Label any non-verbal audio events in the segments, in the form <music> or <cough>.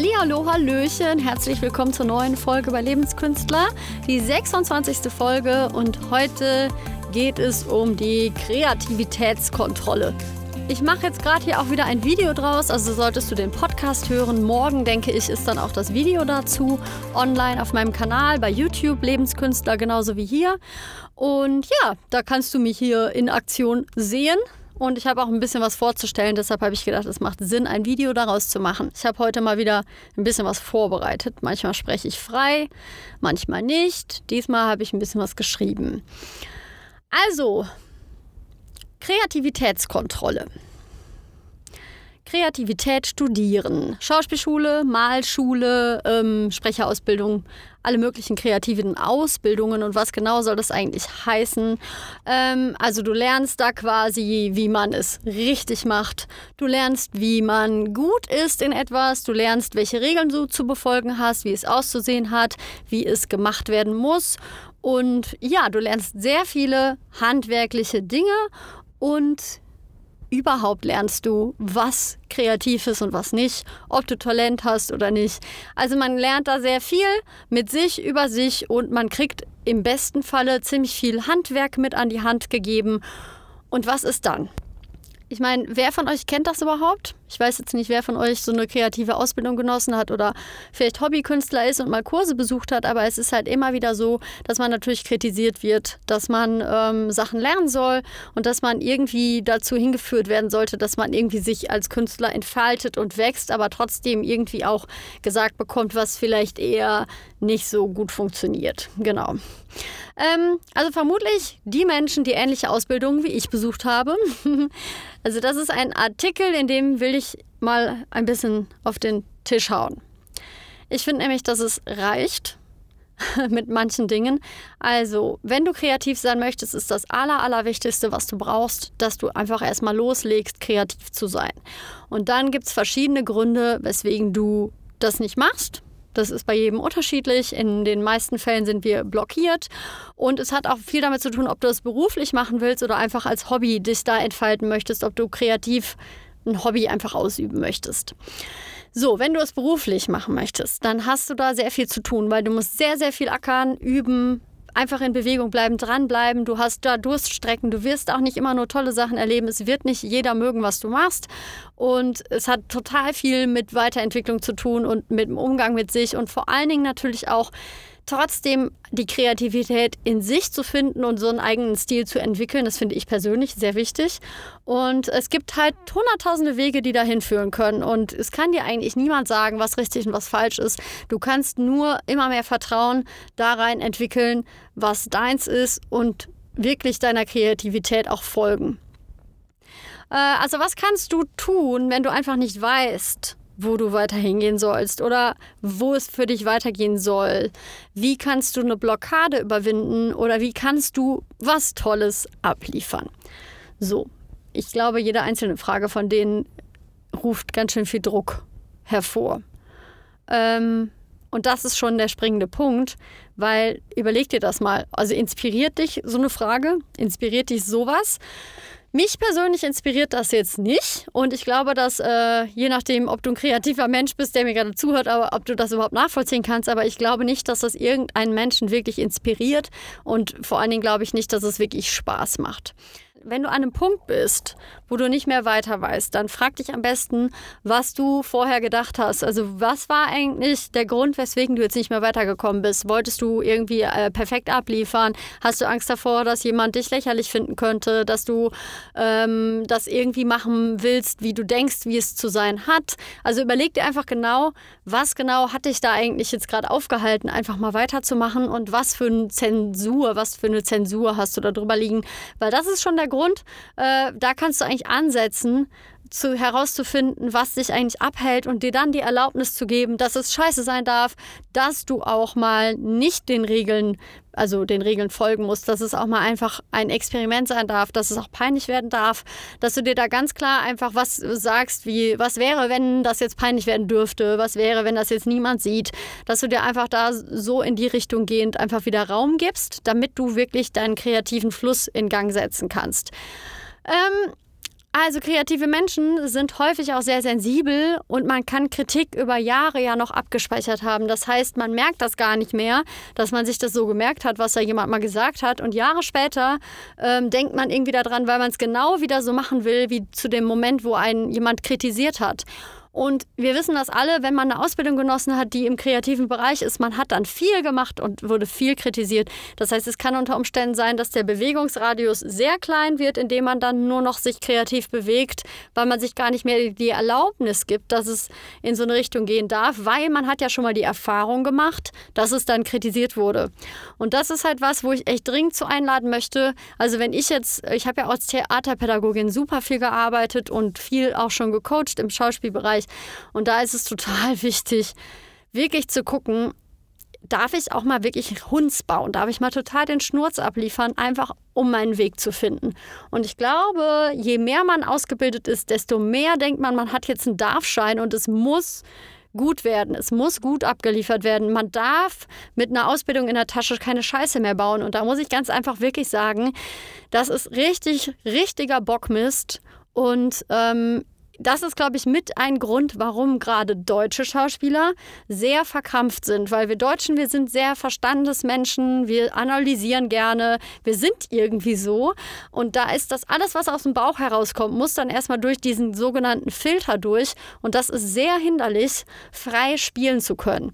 Hallo, Hallöchen, herzlich willkommen zur neuen Folge bei Lebenskünstler, die 26. Folge und heute geht es um die Kreativitätskontrolle. Ich mache jetzt gerade hier auch wieder ein Video draus, also solltest du den Podcast hören. Morgen, denke ich, ist dann auch das Video dazu online auf meinem Kanal bei YouTube, Lebenskünstler, genauso wie hier. Und ja, da kannst du mich hier in Aktion sehen. Und ich habe auch ein bisschen was vorzustellen, deshalb habe ich gedacht, es macht Sinn, ein Video daraus zu machen. Ich habe heute mal wieder ein bisschen was vorbereitet. Manchmal spreche ich frei, manchmal nicht. Diesmal habe ich ein bisschen was geschrieben. Also, Kreativitätskontrolle. Kreativität studieren. Schauspielschule, Malschule, ähm, Sprecherausbildung, alle möglichen kreativen Ausbildungen und was genau soll das eigentlich heißen? Ähm, also du lernst da quasi, wie man es richtig macht. Du lernst, wie man gut ist in etwas. Du lernst, welche Regeln du zu befolgen hast, wie es auszusehen hat, wie es gemacht werden muss. Und ja, du lernst sehr viele handwerkliche Dinge und überhaupt lernst du, was kreativ ist und was nicht, ob du Talent hast oder nicht. Also man lernt da sehr viel mit sich, über sich und man kriegt im besten Falle ziemlich viel Handwerk mit an die Hand gegeben. Und was ist dann? Ich meine, wer von euch kennt das überhaupt? Ich weiß jetzt nicht, wer von euch so eine kreative Ausbildung genossen hat oder vielleicht Hobbykünstler ist und mal Kurse besucht hat, aber es ist halt immer wieder so, dass man natürlich kritisiert wird, dass man ähm, Sachen lernen soll und dass man irgendwie dazu hingeführt werden sollte, dass man irgendwie sich als Künstler entfaltet und wächst, aber trotzdem irgendwie auch gesagt bekommt, was vielleicht eher nicht so gut funktioniert. Genau. Ähm, also vermutlich die Menschen, die ähnliche Ausbildungen wie ich besucht haben. <laughs> also das ist ein Artikel, in dem will ich mal ein bisschen auf den Tisch hauen. Ich finde nämlich, dass es reicht <laughs> mit manchen Dingen. Also, wenn du kreativ sein möchtest, ist das Aller, Allerwichtigste, was du brauchst, dass du einfach erstmal loslegst, kreativ zu sein. Und dann gibt es verschiedene Gründe, weswegen du das nicht machst. Das ist bei jedem unterschiedlich. In den meisten Fällen sind wir blockiert. Und es hat auch viel damit zu tun, ob du es beruflich machen willst oder einfach als Hobby dich da entfalten möchtest, ob du kreativ ein Hobby einfach ausüben möchtest. So, wenn du es beruflich machen möchtest, dann hast du da sehr viel zu tun, weil du musst sehr, sehr viel ackern, üben, einfach in Bewegung bleiben, dranbleiben. Du hast da Durststrecken. Du wirst auch nicht immer nur tolle Sachen erleben. Es wird nicht jeder mögen, was du machst. Und es hat total viel mit Weiterentwicklung zu tun und mit dem Umgang mit sich und vor allen Dingen natürlich auch trotzdem die Kreativität in sich zu finden und so einen eigenen Stil zu entwickeln, das finde ich persönlich sehr wichtig. Und es gibt halt hunderttausende Wege, die dahin führen können. Und es kann dir eigentlich niemand sagen, was richtig und was falsch ist. Du kannst nur immer mehr Vertrauen da rein entwickeln, was deins ist und wirklich deiner Kreativität auch folgen. Äh, also was kannst du tun, wenn du einfach nicht weißt, wo du weiter hingehen sollst oder wo es für dich weitergehen soll. Wie kannst du eine Blockade überwinden oder wie kannst du was Tolles abliefern? So, ich glaube, jede einzelne Frage von denen ruft ganz schön viel Druck hervor. Ähm, und das ist schon der springende Punkt, weil überleg dir das mal. Also inspiriert dich so eine Frage? Inspiriert dich sowas? Mich persönlich inspiriert das jetzt nicht. Und ich glaube, dass äh, je nachdem, ob du ein kreativer Mensch bist, der mir gerade zuhört, aber ob du das überhaupt nachvollziehen kannst, aber ich glaube nicht, dass das irgendeinen Menschen wirklich inspiriert. Und vor allen Dingen glaube ich nicht, dass es wirklich Spaß macht. Wenn du an einem Punkt bist, wo du nicht mehr weiter weißt, dann frag dich am besten, was du vorher gedacht hast. Also was war eigentlich der Grund, weswegen du jetzt nicht mehr weitergekommen bist? Wolltest du irgendwie äh, perfekt abliefern? Hast du Angst davor, dass jemand dich lächerlich finden könnte? Dass du ähm, das irgendwie machen willst, wie du denkst, wie es zu sein hat? Also überleg dir einfach genau, was genau hat dich da eigentlich jetzt gerade aufgehalten, einfach mal weiterzumachen und was für eine Zensur, was für eine Zensur hast du da drüber liegen? Weil das ist schon der Grund, äh, da kannst du eigentlich ansetzen, zu, herauszufinden, was dich eigentlich abhält und dir dann die Erlaubnis zu geben, dass es scheiße sein darf, dass du auch mal nicht den Regeln, also den Regeln folgen musst, dass es auch mal einfach ein Experiment sein darf, dass es auch peinlich werden darf, dass du dir da ganz klar einfach was sagst, wie, was wäre, wenn das jetzt peinlich werden dürfte, was wäre, wenn das jetzt niemand sieht, dass du dir einfach da so in die Richtung gehend einfach wieder Raum gibst, damit du wirklich deinen kreativen Fluss in Gang setzen kannst. Ähm, Also kreative Menschen sind häufig auch sehr sensibel und man kann Kritik über Jahre ja noch abgespeichert haben. Das heißt, man merkt das gar nicht mehr, dass man sich das so gemerkt hat, was da jemand mal gesagt hat. Und Jahre später ähm, denkt man irgendwie daran, weil man es genau wieder so machen will, wie zu dem Moment, wo einen jemand kritisiert hat. Und wir wissen das alle, wenn man eine Ausbildung genossen hat, die im kreativen Bereich ist, man hat dann viel gemacht und wurde viel kritisiert. Das heißt, es kann unter Umständen sein, dass der Bewegungsradius sehr klein wird, indem man dann nur noch sich kreativ bewegt, weil man sich gar nicht mehr die Erlaubnis gibt, dass es in so eine Richtung gehen darf, weil man hat ja schon mal die Erfahrung gemacht, dass es dann kritisiert wurde. Und das ist halt was, wo ich echt dringend zu einladen möchte. Also wenn ich jetzt, ich habe ja als Theaterpädagogin super viel gearbeitet und viel auch schon gecoacht im Schauspielbereich. Und da ist es total <laughs> wichtig, wirklich zu gucken, darf ich auch mal wirklich Hunds bauen? Darf ich mal total den Schnurz abliefern, einfach um meinen Weg zu finden? Und ich glaube, je mehr man ausgebildet ist, desto mehr denkt man, man hat jetzt einen Darfschein und es muss gut werden. Es muss gut abgeliefert werden. Man darf mit einer Ausbildung in der Tasche keine Scheiße mehr bauen. Und da muss ich ganz einfach wirklich sagen, das ist richtig, richtiger Bockmist. Und ähm, das ist, glaube ich, mit ein Grund, warum gerade deutsche Schauspieler sehr verkrampft sind. Weil wir Deutschen, wir sind sehr Verstandesmenschen, wir analysieren gerne, wir sind irgendwie so. Und da ist das alles, was aus dem Bauch herauskommt, muss dann erstmal durch diesen sogenannten Filter durch. Und das ist sehr hinderlich, frei spielen zu können.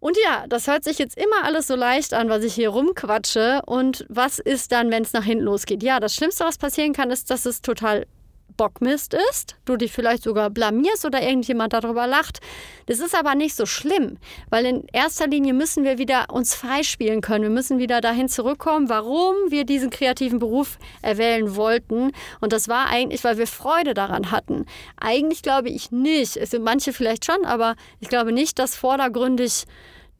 Und ja, das hört sich jetzt immer alles so leicht an, was ich hier rumquatsche. Und was ist dann, wenn es nach hinten losgeht? Ja, das Schlimmste, was passieren kann, ist, dass es total Bockmist ist, du dich vielleicht sogar blamierst oder irgendjemand darüber lacht. Das ist aber nicht so schlimm, weil in erster Linie müssen wir wieder uns freispielen können. Wir müssen wieder dahin zurückkommen, warum wir diesen kreativen Beruf erwählen wollten. Und das war eigentlich, weil wir Freude daran hatten. Eigentlich glaube ich nicht. Es sind manche vielleicht schon, aber ich glaube nicht, dass vordergründig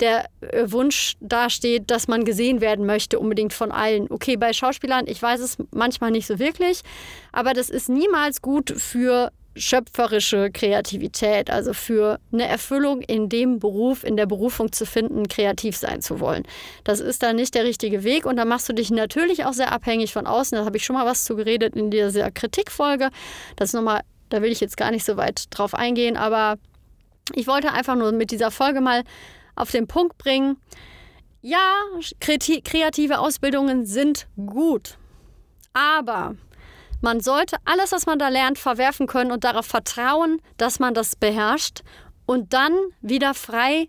der äh, Wunsch dasteht, dass man gesehen werden möchte, unbedingt von allen. Okay, bei Schauspielern, ich weiß es manchmal nicht so wirklich, aber das ist niemals gut für schöpferische Kreativität, also für eine Erfüllung in dem Beruf, in der Berufung zu finden, kreativ sein zu wollen. Das ist dann nicht der richtige Weg und da machst du dich natürlich auch sehr abhängig von außen. Da habe ich schon mal was zu geredet in dieser Kritikfolge. Das ist nochmal, da will ich jetzt gar nicht so weit drauf eingehen, aber ich wollte einfach nur mit dieser Folge mal auf den Punkt bringen. Ja, kreative Ausbildungen sind gut, aber man sollte alles, was man da lernt, verwerfen können und darauf vertrauen, dass man das beherrscht und dann wieder frei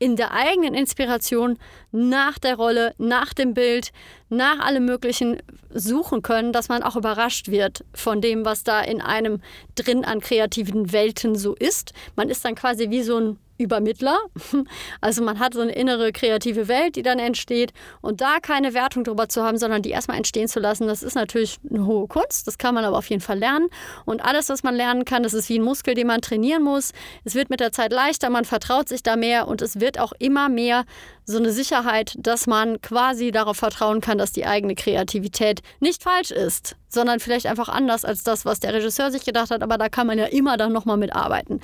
in der eigenen Inspiration nach der Rolle, nach dem Bild, nach allem Möglichen suchen können, dass man auch überrascht wird von dem, was da in einem drin an kreativen Welten so ist. Man ist dann quasi wie so ein Übermittler. <laughs> Also man hat so eine innere kreative Welt, die dann entsteht. Und da keine Wertung drüber zu haben, sondern die erstmal entstehen zu lassen, das ist natürlich eine hohe Kunst. Das kann man aber auf jeden Fall lernen. Und alles, was man lernen kann, das ist wie ein Muskel, den man trainieren muss. Es wird mit der Zeit leichter, man vertraut sich da mehr und es wird auch immer mehr so eine Sicherheit, dass man quasi darauf vertrauen kann, dass die eigene Kreativität nicht falsch ist, sondern vielleicht einfach anders als das, was der Regisseur sich gedacht hat. Aber da kann man ja immer dann nochmal mitarbeiten.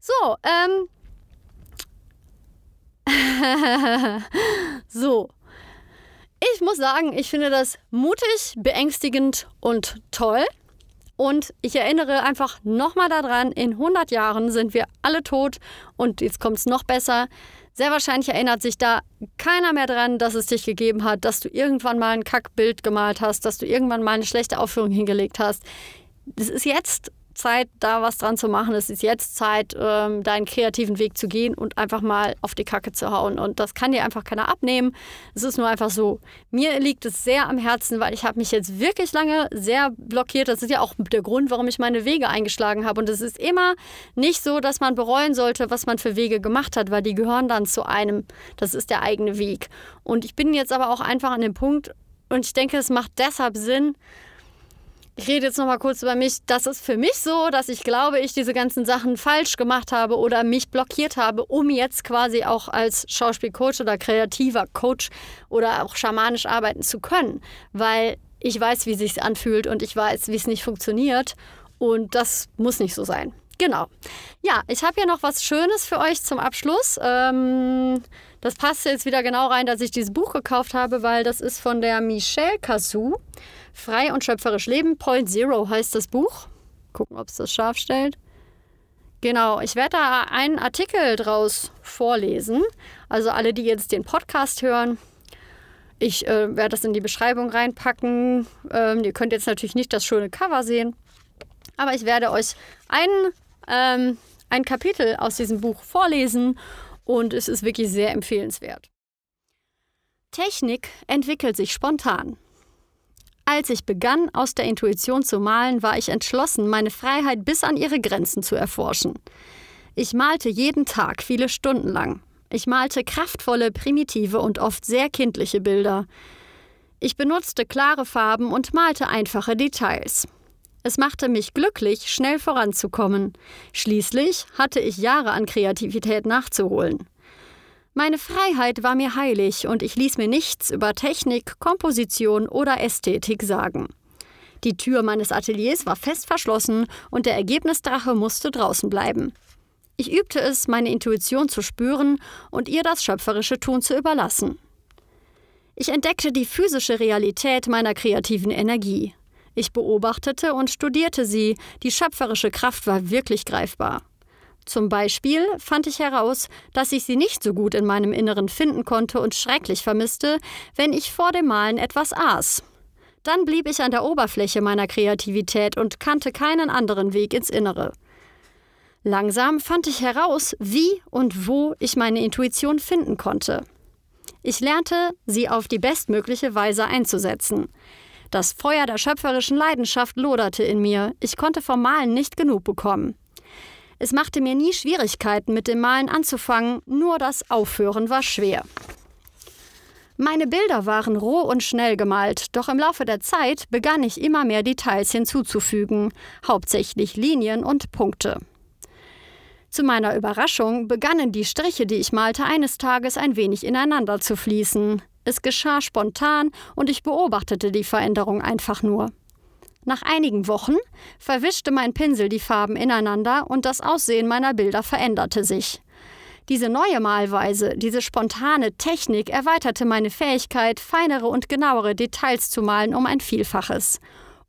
So, ähm, <laughs> so. Ich muss sagen, ich finde das mutig, beängstigend und toll. Und ich erinnere einfach nochmal daran, in 100 Jahren sind wir alle tot und jetzt kommt es noch besser. Sehr wahrscheinlich erinnert sich da keiner mehr dran, dass es dich gegeben hat, dass du irgendwann mal ein Kackbild gemalt hast, dass du irgendwann mal eine schlechte Aufführung hingelegt hast. Das ist jetzt Zeit, da was dran zu machen. Es ist jetzt Zeit, ähm, deinen kreativen Weg zu gehen und einfach mal auf die Kacke zu hauen. Und das kann dir einfach keiner abnehmen. Es ist nur einfach so. Mir liegt es sehr am Herzen, weil ich habe mich jetzt wirklich lange sehr blockiert. Das ist ja auch der Grund, warum ich meine Wege eingeschlagen habe. Und es ist immer nicht so, dass man bereuen sollte, was man für Wege gemacht hat, weil die gehören dann zu einem. Das ist der eigene Weg. Und ich bin jetzt aber auch einfach an dem Punkt, und ich denke, es macht deshalb Sinn, ich rede jetzt noch mal kurz über mich. Das ist für mich so, dass ich glaube, ich diese ganzen Sachen falsch gemacht habe oder mich blockiert habe, um jetzt quasi auch als Schauspielcoach oder kreativer Coach oder auch schamanisch arbeiten zu können, weil ich weiß, wie sich anfühlt und ich weiß, wie es nicht funktioniert und das muss nicht so sein. Genau. Ja, ich habe hier noch was Schönes für euch zum Abschluss. Ähm, das passt jetzt wieder genau rein, dass ich dieses Buch gekauft habe, weil das ist von der Michelle Cassou Frei und schöpferisch leben, Point Zero heißt das Buch. Gucken, ob es das scharf stellt. Genau, ich werde da einen Artikel draus vorlesen. Also alle, die jetzt den Podcast hören, ich äh, werde das in die Beschreibung reinpacken. Ähm, ihr könnt jetzt natürlich nicht das schöne Cover sehen, aber ich werde euch ein, ähm, ein Kapitel aus diesem Buch vorlesen und es ist wirklich sehr empfehlenswert. Technik entwickelt sich spontan. Als ich begann, aus der Intuition zu malen, war ich entschlossen, meine Freiheit bis an ihre Grenzen zu erforschen. Ich malte jeden Tag viele Stunden lang. Ich malte kraftvolle, primitive und oft sehr kindliche Bilder. Ich benutzte klare Farben und malte einfache Details. Es machte mich glücklich, schnell voranzukommen. Schließlich hatte ich Jahre an Kreativität nachzuholen. Meine Freiheit war mir heilig und ich ließ mir nichts über Technik, Komposition oder Ästhetik sagen. Die Tür meines Ateliers war fest verschlossen und der Ergebnisdrache musste draußen bleiben. Ich übte es, meine Intuition zu spüren und ihr das schöpferische Tun zu überlassen. Ich entdeckte die physische Realität meiner kreativen Energie. Ich beobachtete und studierte sie, die schöpferische Kraft war wirklich greifbar. Zum Beispiel fand ich heraus, dass ich sie nicht so gut in meinem Inneren finden konnte und schrecklich vermisste, wenn ich vor dem Malen etwas aß. Dann blieb ich an der Oberfläche meiner Kreativität und kannte keinen anderen Weg ins Innere. Langsam fand ich heraus, wie und wo ich meine Intuition finden konnte. Ich lernte, sie auf die bestmögliche Weise einzusetzen. Das Feuer der schöpferischen Leidenschaft loderte in mir, ich konnte vom Malen nicht genug bekommen. Es machte mir nie Schwierigkeiten, mit dem Malen anzufangen, nur das Aufhören war schwer. Meine Bilder waren roh und schnell gemalt, doch im Laufe der Zeit begann ich immer mehr Details hinzuzufügen, hauptsächlich Linien und Punkte. Zu meiner Überraschung begannen die Striche, die ich malte, eines Tages ein wenig ineinander zu fließen. Es geschah spontan und ich beobachtete die Veränderung einfach nur. Nach einigen Wochen verwischte mein Pinsel die Farben ineinander und das Aussehen meiner Bilder veränderte sich. Diese neue Malweise, diese spontane Technik erweiterte meine Fähigkeit, feinere und genauere Details zu malen um ein Vielfaches.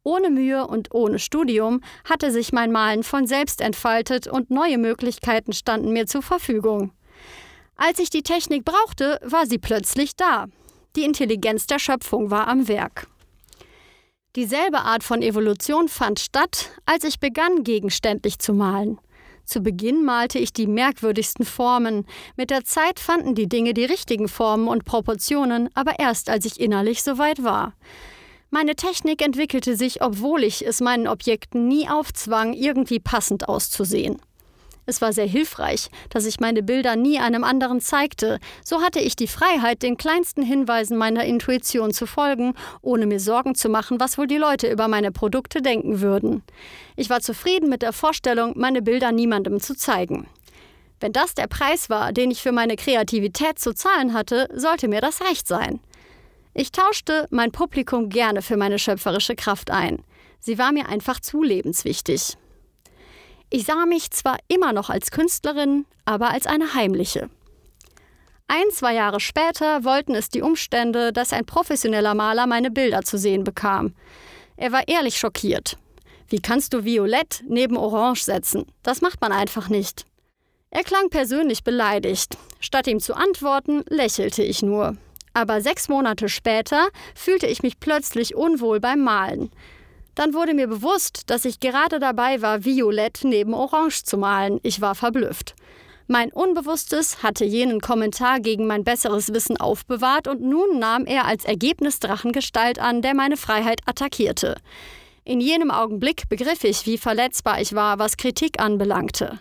Ohne Mühe und ohne Studium hatte sich mein Malen von selbst entfaltet und neue Möglichkeiten standen mir zur Verfügung. Als ich die Technik brauchte, war sie plötzlich da. Die Intelligenz der Schöpfung war am Werk. Dieselbe Art von Evolution fand statt, als ich begann, gegenständlich zu malen. Zu Beginn malte ich die merkwürdigsten Formen. Mit der Zeit fanden die Dinge die richtigen Formen und Proportionen, aber erst als ich innerlich soweit war. Meine Technik entwickelte sich, obwohl ich es meinen Objekten nie aufzwang, irgendwie passend auszusehen. Es war sehr hilfreich, dass ich meine Bilder nie einem anderen zeigte. So hatte ich die Freiheit, den kleinsten Hinweisen meiner Intuition zu folgen, ohne mir Sorgen zu machen, was wohl die Leute über meine Produkte denken würden. Ich war zufrieden mit der Vorstellung, meine Bilder niemandem zu zeigen. Wenn das der Preis war, den ich für meine Kreativität zu zahlen hatte, sollte mir das recht sein. Ich tauschte mein Publikum gerne für meine schöpferische Kraft ein. Sie war mir einfach zu lebenswichtig. Ich sah mich zwar immer noch als Künstlerin, aber als eine heimliche. Ein, zwei Jahre später wollten es die Umstände, dass ein professioneller Maler meine Bilder zu sehen bekam. Er war ehrlich schockiert. Wie kannst du Violett neben Orange setzen? Das macht man einfach nicht. Er klang persönlich beleidigt. Statt ihm zu antworten, lächelte ich nur. Aber sechs Monate später fühlte ich mich plötzlich unwohl beim Malen. Dann wurde mir bewusst, dass ich gerade dabei war, Violett neben Orange zu malen. Ich war verblüfft. Mein Unbewusstes hatte jenen Kommentar gegen mein besseres Wissen aufbewahrt und nun nahm er als Ergebnis Drachengestalt an, der meine Freiheit attackierte. In jenem Augenblick begriff ich, wie verletzbar ich war, was Kritik anbelangte.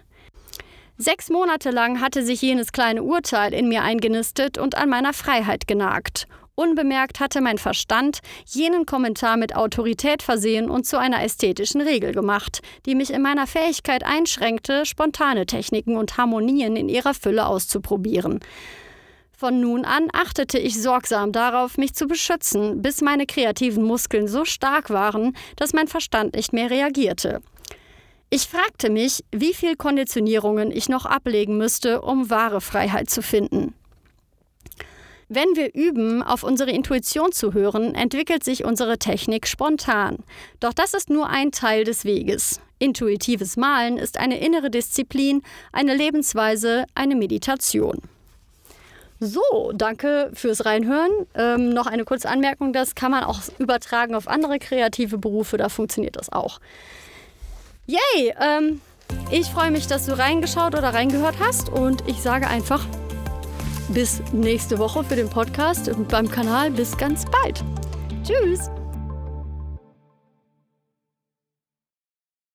Sechs Monate lang hatte sich jenes kleine Urteil in mir eingenistet und an meiner Freiheit genagt. Unbemerkt hatte mein Verstand jenen Kommentar mit Autorität versehen und zu einer ästhetischen Regel gemacht, die mich in meiner Fähigkeit einschränkte, spontane Techniken und Harmonien in ihrer Fülle auszuprobieren. Von nun an achtete ich sorgsam darauf, mich zu beschützen, bis meine kreativen Muskeln so stark waren, dass mein Verstand nicht mehr reagierte. Ich fragte mich, wie viel Konditionierungen ich noch ablegen müsste, um wahre Freiheit zu finden. Wenn wir üben, auf unsere Intuition zu hören, entwickelt sich unsere Technik spontan. Doch das ist nur ein Teil des Weges. Intuitives Malen ist eine innere Disziplin, eine Lebensweise, eine Meditation. So, danke fürs Reinhören. Ähm, noch eine kurze Anmerkung, das kann man auch übertragen auf andere kreative Berufe, da funktioniert das auch. Yay! Ähm, ich freue mich, dass du reingeschaut oder reingehört hast und ich sage einfach bis nächste Woche für den Podcast und beim Kanal. Bis ganz bald. Tschüss!